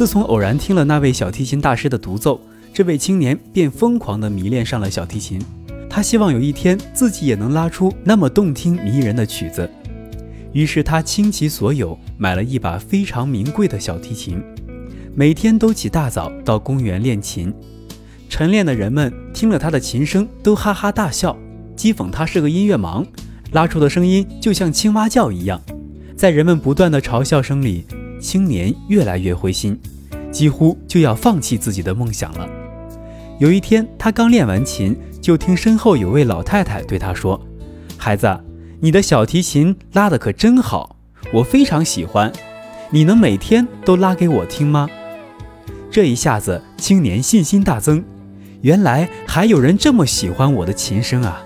自从偶然听了那位小提琴大师的独奏，这位青年便疯狂地迷恋上了小提琴。他希望有一天自己也能拉出那么动听迷人的曲子。于是他倾其所有买了一把非常名贵的小提琴，每天都起大早到公园练琴。晨练的人们听了他的琴声都哈哈大笑，讥讽他是个音乐盲，拉出的声音就像青蛙叫一样。在人们不断的嘲笑声里，青年越来越灰心，几乎就要放弃自己的梦想了。有一天，他刚练完琴，就听身后有位老太太对他说：“孩子。”你的小提琴拉得可真好，我非常喜欢。你能每天都拉给我听吗？这一下子，青年信心大增。原来还有人这么喜欢我的琴声啊！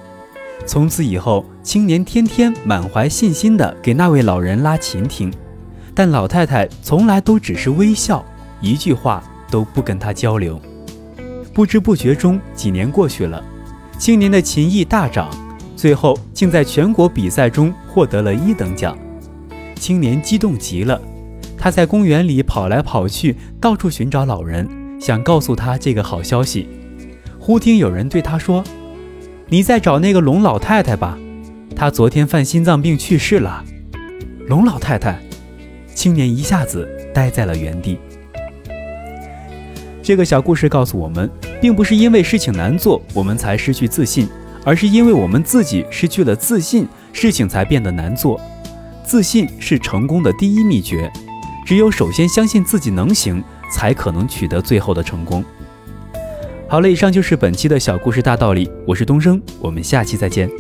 从此以后，青年天天满怀信心地给那位老人拉琴听，但老太太从来都只是微笑，一句话都不跟他交流。不知不觉中，几年过去了，青年的琴艺大涨。最后竟在全国比赛中获得了一等奖，青年激动极了。他在公园里跑来跑去，到处寻找老人，想告诉他这个好消息。忽听有人对他说：“你在找那个龙老太太吧？她昨天犯心脏病去世了。”龙老太太，青年一下子呆在了原地。这个小故事告诉我们，并不是因为事情难做，我们才失去自信。而是因为我们自己失去了自信，事情才变得难做。自信是成功的第一秘诀，只有首先相信自己能行，才可能取得最后的成功。好了，以上就是本期的小故事大道理，我是东升，我们下期再见。